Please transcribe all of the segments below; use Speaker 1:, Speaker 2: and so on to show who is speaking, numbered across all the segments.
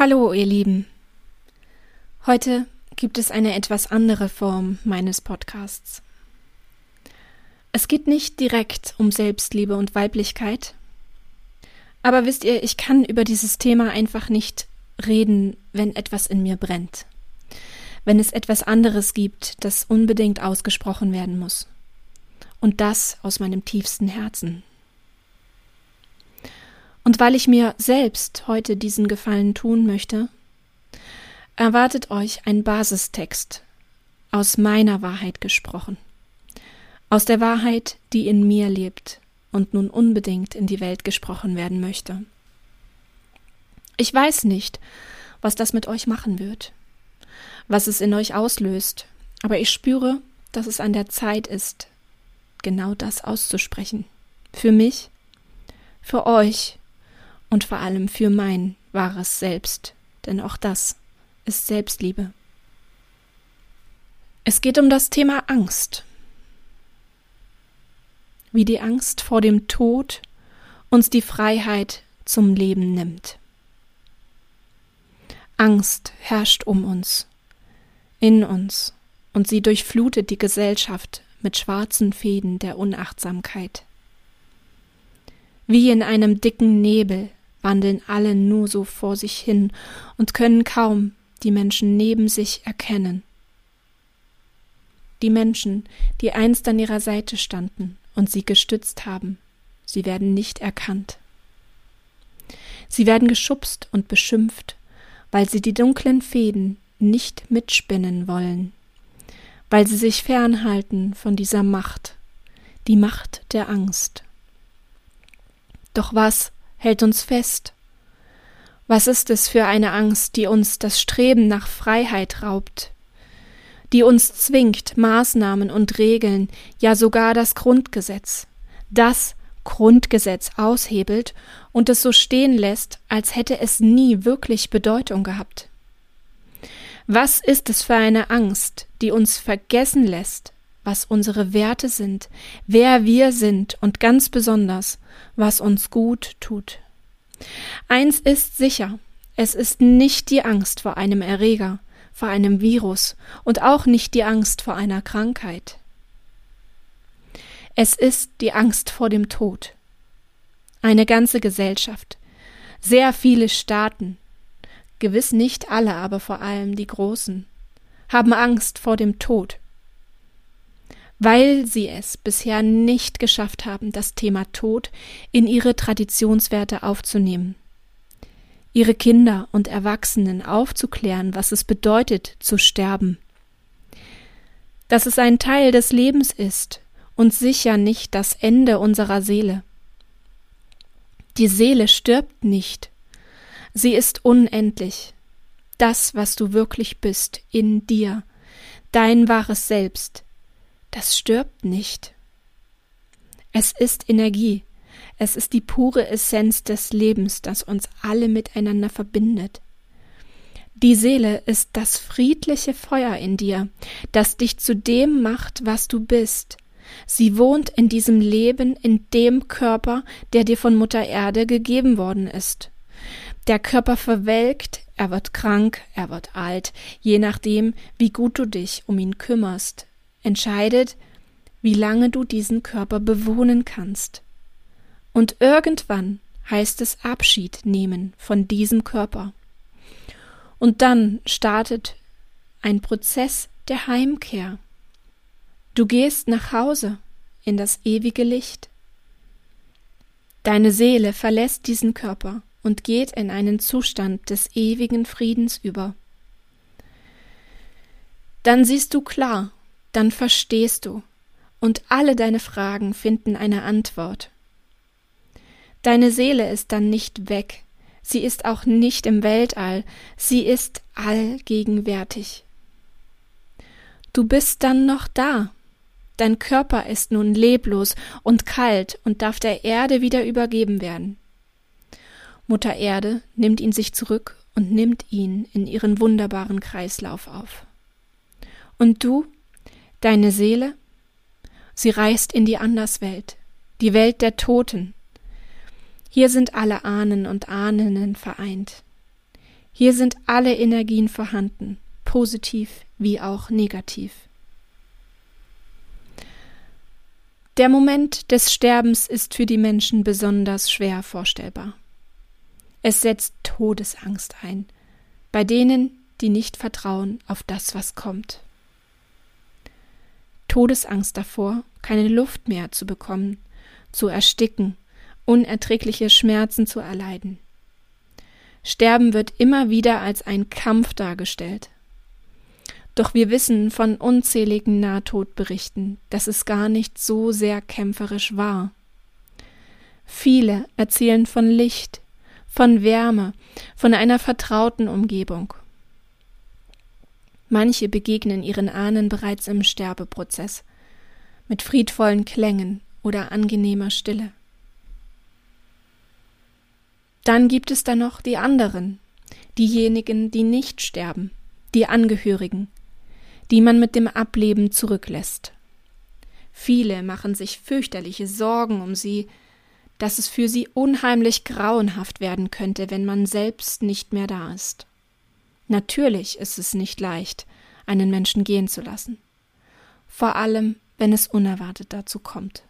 Speaker 1: Hallo, ihr Lieben. Heute gibt es eine etwas andere Form meines Podcasts. Es geht nicht direkt um Selbstliebe und Weiblichkeit, aber wisst ihr, ich kann über dieses Thema einfach nicht reden, wenn etwas in mir brennt, wenn es etwas anderes gibt, das unbedingt ausgesprochen werden muss, und das aus meinem tiefsten Herzen. Und weil ich mir selbst heute diesen Gefallen tun möchte, erwartet euch ein Basistext aus meiner Wahrheit gesprochen, aus der Wahrheit, die in mir lebt und nun unbedingt in die Welt gesprochen werden möchte. Ich weiß nicht, was das mit euch machen wird, was es in euch auslöst, aber ich spüre, dass es an der Zeit ist, genau das auszusprechen. Für mich, für euch und vor allem für mein wahres Selbst, denn auch das ist Selbstliebe. Es geht um das Thema Angst. Wie die Angst vor dem Tod uns die Freiheit zum Leben nimmt. Angst herrscht um uns, in uns, und sie durchflutet die Gesellschaft mit schwarzen Fäden der Unachtsamkeit. Wie in einem dicken Nebel wandeln alle nur so vor sich hin und können kaum die Menschen neben sich erkennen. Die Menschen, die einst an ihrer Seite standen und sie gestützt haben, sie werden nicht erkannt. Sie werden geschubst und beschimpft, weil sie die dunklen Fäden nicht mitspinnen wollen, weil sie sich fernhalten von dieser Macht, die Macht der Angst. Doch was hält uns fest? Was ist es für eine Angst, die uns das Streben nach Freiheit raubt, die uns zwingt, Maßnahmen und Regeln, ja sogar das Grundgesetz, das Grundgesetz aushebelt und es so stehen lässt, als hätte es nie wirklich Bedeutung gehabt? Was ist es für eine Angst, die uns vergessen lässt, was unsere Werte sind, wer wir sind und ganz besonders, was uns gut tut. Eins ist sicher, es ist nicht die Angst vor einem Erreger, vor einem Virus und auch nicht die Angst vor einer Krankheit. Es ist die Angst vor dem Tod. Eine ganze Gesellschaft, sehr viele Staaten, gewiss nicht alle, aber vor allem die Großen, haben Angst vor dem Tod weil sie es bisher nicht geschafft haben, das Thema Tod in ihre Traditionswerte aufzunehmen. Ihre Kinder und Erwachsenen aufzuklären, was es bedeutet zu sterben. Dass es ein Teil des Lebens ist und sicher nicht das Ende unserer Seele. Die Seele stirbt nicht. Sie ist unendlich. Das, was du wirklich bist, in dir, dein wahres Selbst, das stirbt nicht. Es ist Energie, es ist die pure Essenz des Lebens, das uns alle miteinander verbindet. Die Seele ist das friedliche Feuer in dir, das dich zu dem macht, was du bist. Sie wohnt in diesem Leben, in dem Körper, der dir von Mutter Erde gegeben worden ist. Der Körper verwelkt, er wird krank, er wird alt, je nachdem, wie gut du dich um ihn kümmerst, entscheidet, wie lange du diesen Körper bewohnen kannst. Und irgendwann heißt es Abschied nehmen von diesem Körper. Und dann startet ein Prozess der Heimkehr. Du gehst nach Hause in das ewige Licht. Deine Seele verlässt diesen Körper und geht in einen Zustand des ewigen Friedens über. Dann siehst du klar dann verstehst du und alle deine Fragen finden eine Antwort. Deine Seele ist dann nicht weg, sie ist auch nicht im Weltall, sie ist allgegenwärtig. Du bist dann noch da. Dein Körper ist nun leblos und kalt und darf der Erde wieder übergeben werden. Mutter Erde nimmt ihn sich zurück und nimmt ihn in ihren wunderbaren Kreislauf auf. Und du Deine Seele? Sie reist in die Anderswelt, die Welt der Toten. Hier sind alle Ahnen und Ahnen vereint. Hier sind alle Energien vorhanden, positiv wie auch negativ. Der Moment des Sterbens ist für die Menschen besonders schwer vorstellbar. Es setzt Todesangst ein, bei denen, die nicht vertrauen auf das, was kommt. Todesangst davor, keine Luft mehr zu bekommen, zu ersticken, unerträgliche Schmerzen zu erleiden. Sterben wird immer wieder als ein Kampf dargestellt. Doch wir wissen von unzähligen Nahtodberichten, dass es gar nicht so sehr kämpferisch war. Viele erzählen von Licht, von Wärme, von einer vertrauten Umgebung. Manche begegnen ihren Ahnen bereits im Sterbeprozess, mit friedvollen Klängen oder angenehmer Stille. Dann gibt es da noch die anderen, diejenigen, die nicht sterben, die Angehörigen, die man mit dem Ableben zurücklässt. Viele machen sich fürchterliche Sorgen um sie, dass es für sie unheimlich grauenhaft werden könnte, wenn man selbst nicht mehr da ist. Natürlich ist es nicht leicht, einen Menschen gehen zu lassen, vor allem wenn es unerwartet dazu kommt.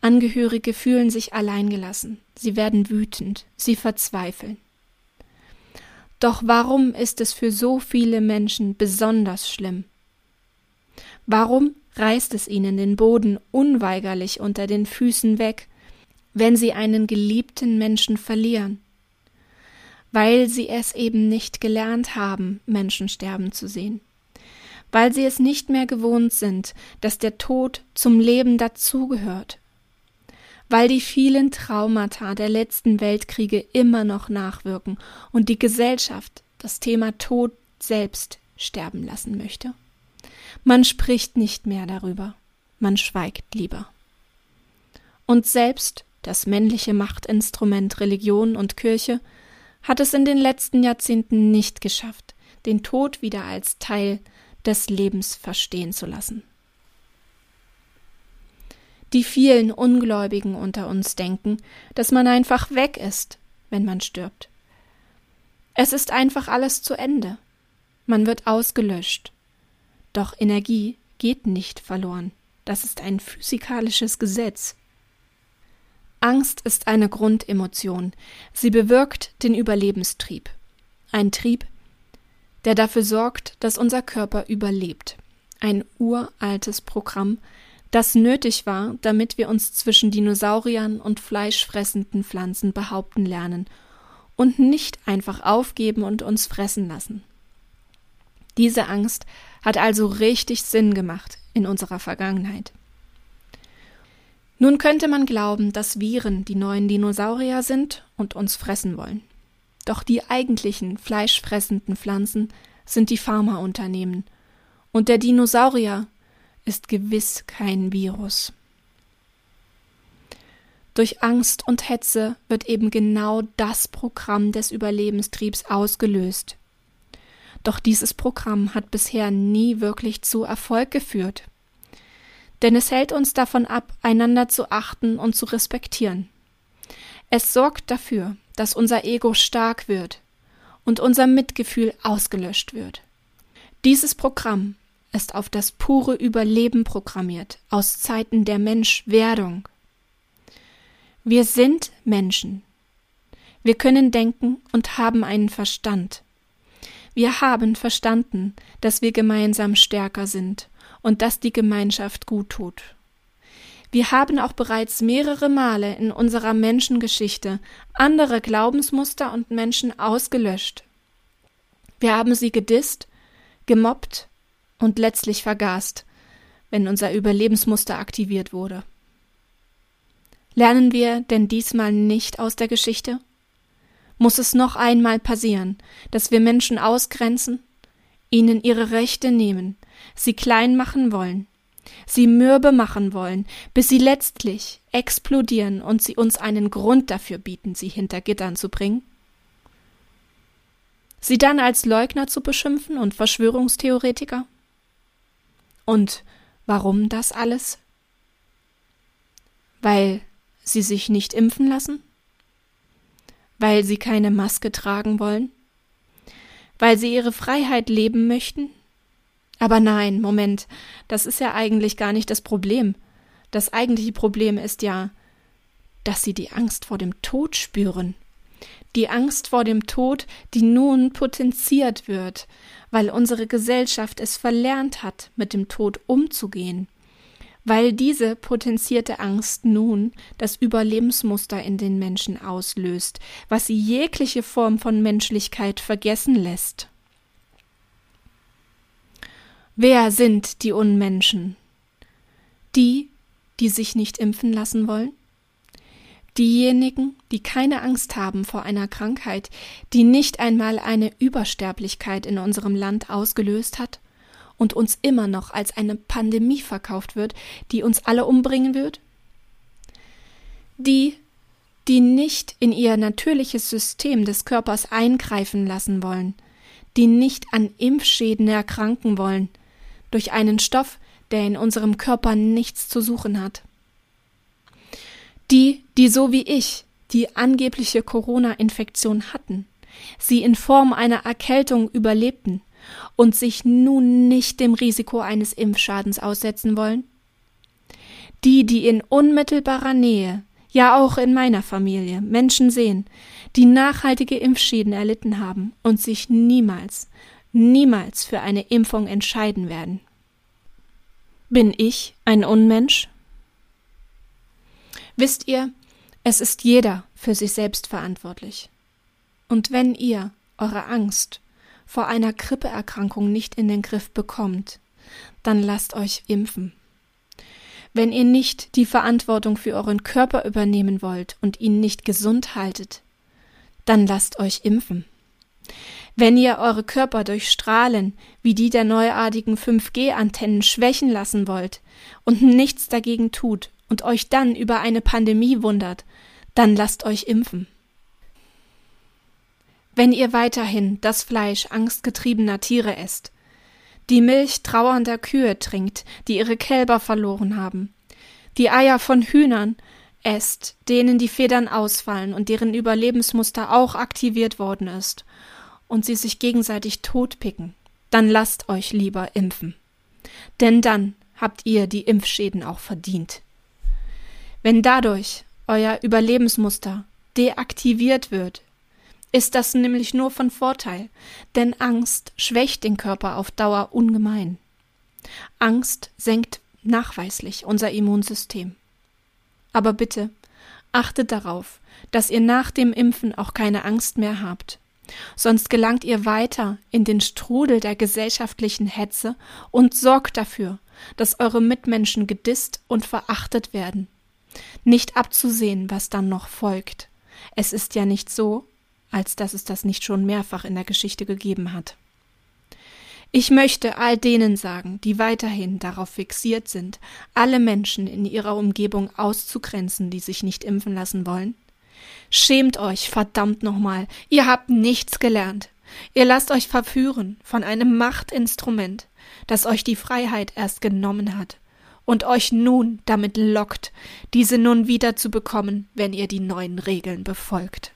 Speaker 1: Angehörige fühlen sich alleingelassen, sie werden wütend, sie verzweifeln. Doch warum ist es für so viele Menschen besonders schlimm? Warum reißt es ihnen den Boden unweigerlich unter den Füßen weg, wenn sie einen geliebten Menschen verlieren? Weil sie es eben nicht gelernt haben, Menschen sterben zu sehen. Weil sie es nicht mehr gewohnt sind, dass der Tod zum Leben dazugehört weil die vielen Traumata der letzten Weltkriege immer noch nachwirken und die Gesellschaft das Thema Tod selbst sterben lassen möchte. Man spricht nicht mehr darüber, man schweigt lieber. Und selbst das männliche Machtinstrument Religion und Kirche hat es in den letzten Jahrzehnten nicht geschafft, den Tod wieder als Teil des Lebens verstehen zu lassen. Die vielen Ungläubigen unter uns denken, dass man einfach weg ist, wenn man stirbt. Es ist einfach alles zu Ende. Man wird ausgelöscht. Doch Energie geht nicht verloren. Das ist ein physikalisches Gesetz. Angst ist eine Grundemotion. Sie bewirkt den Überlebenstrieb. Ein Trieb, der dafür sorgt, dass unser Körper überlebt. Ein uraltes Programm, das nötig war, damit wir uns zwischen Dinosauriern und fleischfressenden Pflanzen behaupten lernen und nicht einfach aufgeben und uns fressen lassen. Diese Angst hat also richtig Sinn gemacht in unserer Vergangenheit. Nun könnte man glauben, dass Viren die neuen Dinosaurier sind und uns fressen wollen. Doch die eigentlichen fleischfressenden Pflanzen sind die Pharmaunternehmen, und der Dinosaurier ist gewiss kein Virus. Durch Angst und Hetze wird eben genau das Programm des Überlebenstriebs ausgelöst. Doch dieses Programm hat bisher nie wirklich zu Erfolg geführt. Denn es hält uns davon ab, einander zu achten und zu respektieren. Es sorgt dafür, dass unser Ego stark wird und unser Mitgefühl ausgelöscht wird. Dieses Programm ist auf das pure Überleben programmiert, aus Zeiten der Menschwerdung. Wir sind Menschen. Wir können denken und haben einen Verstand. Wir haben verstanden, dass wir gemeinsam stärker sind und dass die Gemeinschaft gut tut. Wir haben auch bereits mehrere Male in unserer Menschengeschichte andere Glaubensmuster und Menschen ausgelöscht. Wir haben sie gedisst, gemobbt und letztlich vergast, wenn unser Überlebensmuster aktiviert wurde. Lernen wir denn diesmal nicht aus der Geschichte? Muss es noch einmal passieren, dass wir Menschen ausgrenzen, ihnen ihre Rechte nehmen, sie klein machen wollen, sie mürbe machen wollen, bis sie letztlich explodieren und sie uns einen Grund dafür bieten, sie hinter Gittern zu bringen? Sie dann als Leugner zu beschimpfen und Verschwörungstheoretiker? Und warum das alles? Weil sie sich nicht impfen lassen? Weil sie keine Maske tragen wollen? Weil sie ihre Freiheit leben möchten? Aber nein, Moment, das ist ja eigentlich gar nicht das Problem. Das eigentliche Problem ist ja, dass sie die Angst vor dem Tod spüren. Die Angst vor dem Tod, die nun potenziert wird, weil unsere Gesellschaft es verlernt hat, mit dem Tod umzugehen weil diese potenzierte Angst nun das Überlebensmuster in den Menschen auslöst, was sie jegliche Form von Menschlichkeit vergessen lässt. Wer sind die Unmenschen? Die, die sich nicht impfen lassen wollen? Diejenigen, die keine Angst haben vor einer Krankheit, die nicht einmal eine Übersterblichkeit in unserem Land ausgelöst hat? Und uns immer noch als eine Pandemie verkauft wird, die uns alle umbringen wird? Die, die nicht in ihr natürliches System des Körpers eingreifen lassen wollen, die nicht an Impfschäden erkranken wollen, durch einen Stoff, der in unserem Körper nichts zu suchen hat. Die, die so wie ich die angebliche Corona-Infektion hatten, sie in Form einer Erkältung überlebten und sich nun nicht dem Risiko eines Impfschadens aussetzen wollen? Die, die in unmittelbarer Nähe, ja auch in meiner Familie, Menschen sehen, die nachhaltige Impfschäden erlitten haben und sich niemals, niemals für eine Impfung entscheiden werden. Bin ich ein Unmensch? Wisst ihr, es ist jeder für sich selbst verantwortlich. Und wenn ihr eure Angst vor einer Grippeerkrankung nicht in den Griff bekommt, dann lasst euch impfen. Wenn ihr nicht die Verantwortung für euren Körper übernehmen wollt und ihn nicht gesund haltet, dann lasst euch impfen. Wenn ihr eure Körper durch Strahlen wie die der neuartigen 5G-Antennen schwächen lassen wollt und nichts dagegen tut und euch dann über eine Pandemie wundert, dann lasst euch impfen. Wenn ihr weiterhin das Fleisch angstgetriebener Tiere esst, die Milch trauernder Kühe trinkt, die ihre Kälber verloren haben, die Eier von Hühnern esst, denen die Federn ausfallen und deren Überlebensmuster auch aktiviert worden ist, und sie sich gegenseitig totpicken, dann lasst euch lieber impfen. Denn dann habt ihr die Impfschäden auch verdient. Wenn dadurch euer Überlebensmuster deaktiviert wird, ist das nämlich nur von Vorteil, denn Angst schwächt den Körper auf Dauer ungemein. Angst senkt nachweislich unser Immunsystem. Aber bitte, achtet darauf, dass ihr nach dem Impfen auch keine Angst mehr habt. Sonst gelangt ihr weiter in den Strudel der gesellschaftlichen Hetze und sorgt dafür, dass eure Mitmenschen gedisst und verachtet werden. Nicht abzusehen, was dann noch folgt. Es ist ja nicht so, als dass es das nicht schon mehrfach in der Geschichte gegeben hat. Ich möchte all denen sagen, die weiterhin darauf fixiert sind, alle Menschen in ihrer Umgebung auszugrenzen, die sich nicht impfen lassen wollen. Schämt euch, verdammt nochmal, ihr habt nichts gelernt. Ihr lasst euch verführen von einem Machtinstrument, das euch die Freiheit erst genommen hat und euch nun damit lockt, diese nun wieder zu bekommen, wenn ihr die neuen Regeln befolgt.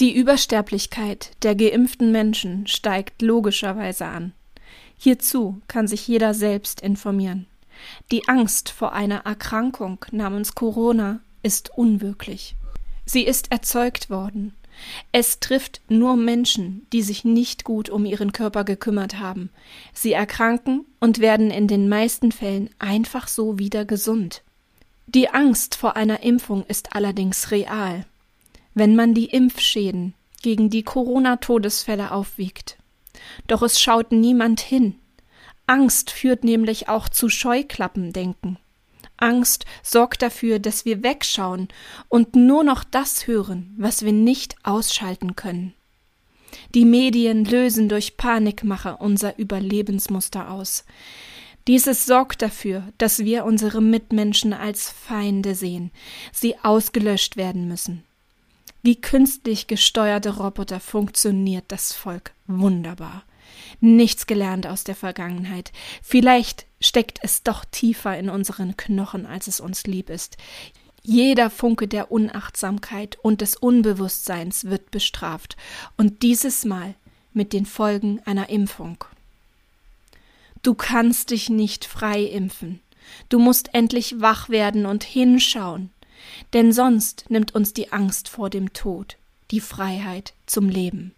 Speaker 1: Die Übersterblichkeit der geimpften Menschen steigt logischerweise an. Hierzu kann sich jeder selbst informieren. Die Angst vor einer Erkrankung namens Corona ist unwirklich. Sie ist erzeugt worden. Es trifft nur Menschen, die sich nicht gut um ihren Körper gekümmert haben. Sie erkranken und werden in den meisten Fällen einfach so wieder gesund. Die Angst vor einer Impfung ist allerdings real wenn man die Impfschäden gegen die Corona-Todesfälle aufwiegt. Doch es schaut niemand hin. Angst führt nämlich auch zu Scheuklappendenken. Angst sorgt dafür, dass wir wegschauen und nur noch das hören, was wir nicht ausschalten können. Die Medien lösen durch Panikmache unser Überlebensmuster aus. Dieses sorgt dafür, dass wir unsere Mitmenschen als Feinde sehen, sie ausgelöscht werden müssen. Wie künstlich gesteuerte Roboter funktioniert das Volk wunderbar. Nichts gelernt aus der Vergangenheit. Vielleicht steckt es doch tiefer in unseren Knochen, als es uns lieb ist. Jeder Funke der Unachtsamkeit und des Unbewusstseins wird bestraft, und dieses Mal mit den Folgen einer Impfung. Du kannst dich nicht frei impfen. Du musst endlich wach werden und hinschauen, denn sonst nimmt uns die Angst vor dem Tod die Freiheit zum Leben.